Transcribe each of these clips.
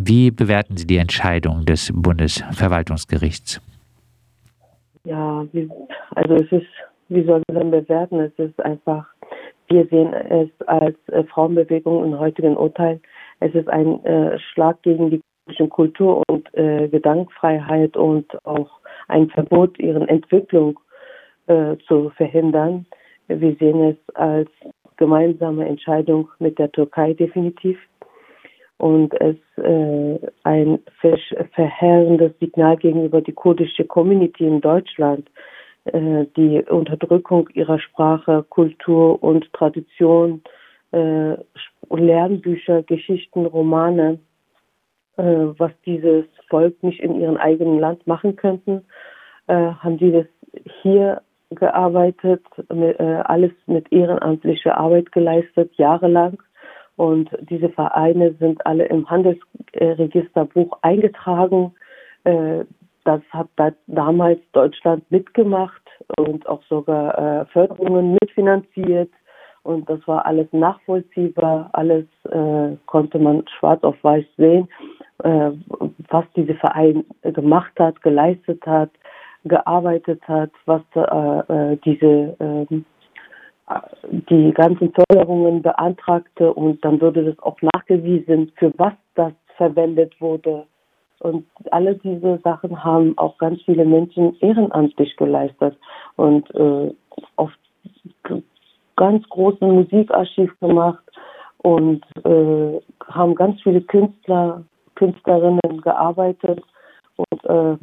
Wie bewerten Sie die Entscheidung des Bundesverwaltungsgerichts? Ja, also es ist, wie soll man denn bewerten? Es ist einfach, wir sehen es als äh, Frauenbewegung im heutigen Urteil. Es ist ein äh, Schlag gegen die Kultur und äh, Gedankenfreiheit und auch ein Verbot, ihren Entwicklung äh, zu verhindern. Wir sehen es als gemeinsame Entscheidung mit der Türkei definitiv und es äh, ein verheerendes Signal gegenüber die kurdische Community in Deutschland, äh, die Unterdrückung ihrer Sprache, Kultur und Tradition, äh, Lernbücher, Geschichten, Romane, äh, was dieses Volk nicht in ihrem eigenen Land machen könnten, äh, haben sie das hier gearbeitet, mit, äh, alles mit ehrenamtlicher Arbeit geleistet, jahrelang. Und diese Vereine sind alle im Handelsregisterbuch eingetragen. Äh, das hat damals Deutschland mitgemacht und auch sogar äh, Förderungen mitfinanziert. Und das war alles nachvollziehbar, alles äh, konnte man schwarz auf weiß sehen, was diese Verein gemacht hat, geleistet hat, gearbeitet hat, was diese äh, die ganzen Förderungen beantragte und dann wurde das auch nachgewiesen, für was das verwendet wurde. Und alle diese Sachen haben auch ganz viele Menschen ehrenamtlich geleistet und äh, auf ganz großen Musikarchiv gemacht und äh, haben ganz viele Künstler, Künstlerinnen gearbeitet und, äh,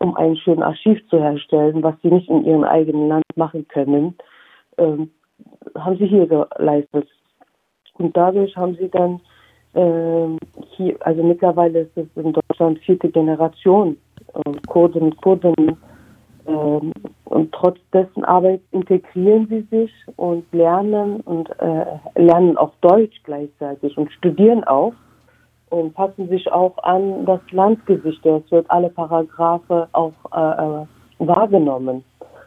um ein schönes Archiv zu herstellen, was sie nicht in ihrem eigenen Land machen können, äh, haben sie hier geleistet. Und dadurch haben sie dann äh, hier, also mittlerweile ist es in Deutschland vierte Generation äh, Kurden, Kurden äh, und trotz dessen Arbeit integrieren sie sich und lernen und äh, lernen auch Deutsch gleichzeitig und studieren auch und passen sich auch an das Landgesicht. Es wird alle Paragraphe auch äh, äh, wahrgenommen.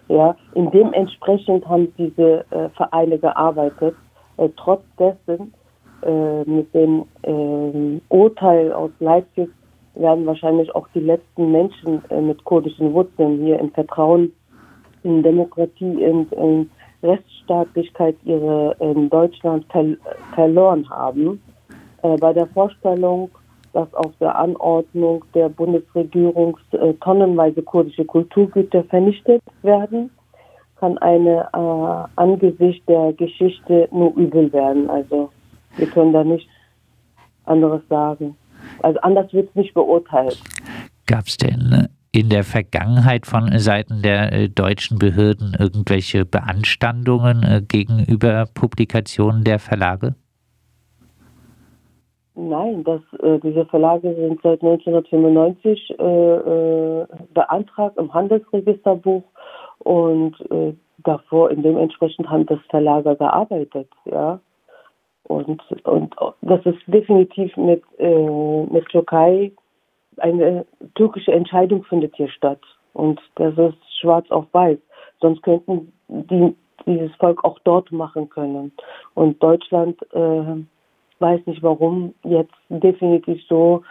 Ja, in dementsprechend haben diese äh, Vereine gearbeitet. Äh, trotz dessen äh, mit dem ähm, Urteil aus Leipzig werden wahrscheinlich auch die letzten Menschen äh, mit kurdischen Wurzeln hier im Vertrauen in Demokratie und in Rechtsstaatlichkeit ihre in Deutschland verloren haben äh, bei der Vorstellung, dass auf der Anordnung der Bundesregierung tonnenweise kurdische Kulturgüter vernichtet werden, kann eine äh, angesichts der Geschichte nur übel werden. Also wir können da nichts anderes sagen. Also anders wird es nicht beurteilt. Gab es denn in der Vergangenheit von Seiten der äh, deutschen Behörden irgendwelche Beanstandungen äh, gegenüber Publikationen der Verlage? Nein, das, äh, diese Verlage sind seit 1995 äh, äh, beantragt im Handelsregisterbuch und äh, davor in dementsprechend haben das Verlage gearbeitet, ja. Und, und das ist definitiv mit, äh, mit Türkei eine türkische Entscheidung findet hier statt. Und das ist schwarz auf weiß. Sonst könnten die dieses Volk auch dort machen können. Und Deutschland äh, weiß nicht warum, jetzt definitiv so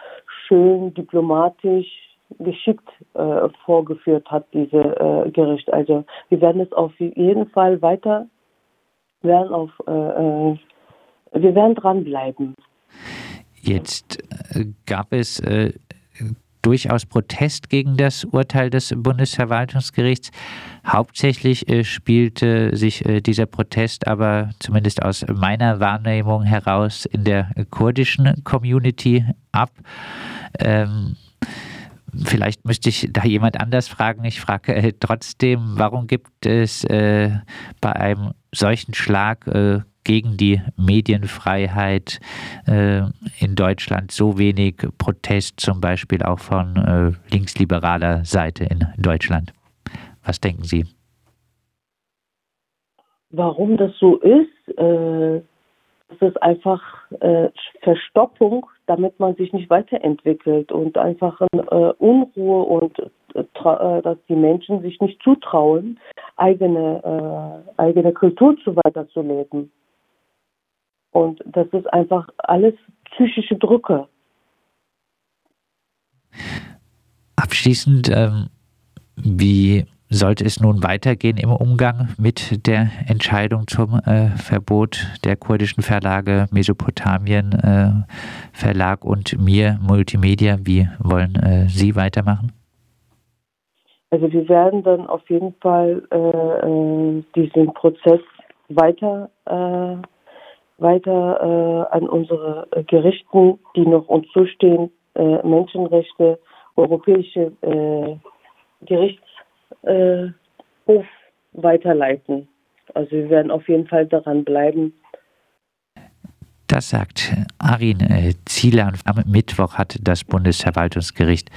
schön diplomatisch geschickt äh, vorgeführt hat, diese äh, Gericht. Also wir werden es auf jeden Fall weiter, werden auf, äh, äh wir werden dranbleiben. Jetzt äh, gab es äh, durchaus Protest gegen das Urteil des Bundesverwaltungsgerichts. Hauptsächlich äh, spielte sich äh, dieser Protest aber zumindest aus meiner Wahrnehmung heraus in der kurdischen Community ab. Ähm, Vielleicht müsste ich da jemand anders fragen. Ich frage äh, trotzdem, warum gibt es äh, bei einem solchen Schlag äh, gegen die Medienfreiheit äh, in Deutschland so wenig Protest, zum Beispiel auch von äh, linksliberaler Seite in Deutschland. Was denken Sie? Warum das so ist, äh, das ist einfach äh, Verstoppung, damit man sich nicht weiterentwickelt und einfach äh, Unruhe und äh, dass die Menschen sich nicht zutrauen, eigene, eigene Kultur zu weiterzuleben. Und das ist einfach alles psychische Drucke. Abschließend, ähm, wie sollte es nun weitergehen im Umgang mit der Entscheidung zum äh, Verbot der kurdischen Verlage Mesopotamien äh, Verlag und Mir Multimedia? Wie wollen äh, Sie weitermachen? Also wir werden dann auf jeden Fall äh, äh, diesen Prozess weiter äh, weiter an unsere Gerichten, die noch uns zustehen, Menschenrechte, europäische äh, Hof weiterleiten. Also wir werden auf jeden Fall daran bleiben. Das sagt Arin äh, Zielan. Am Mittwoch hat das Bundesverwaltungsgericht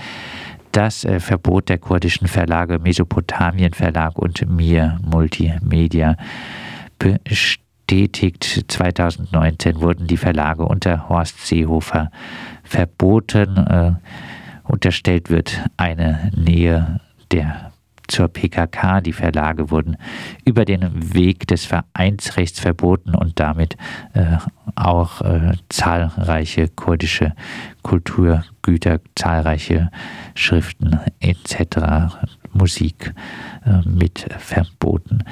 das äh, Verbot der kurdischen Verlage Mesopotamien Verlag und Mir Multimedia bestätigt. 2019 wurden die Verlage unter Horst Seehofer verboten. Äh, unterstellt wird eine Nähe der zur PKK. Die Verlage wurden über den Weg des Vereinsrechts verboten und damit äh, auch äh, zahlreiche kurdische Kulturgüter, zahlreiche Schriften etc., Musik äh, mit verboten.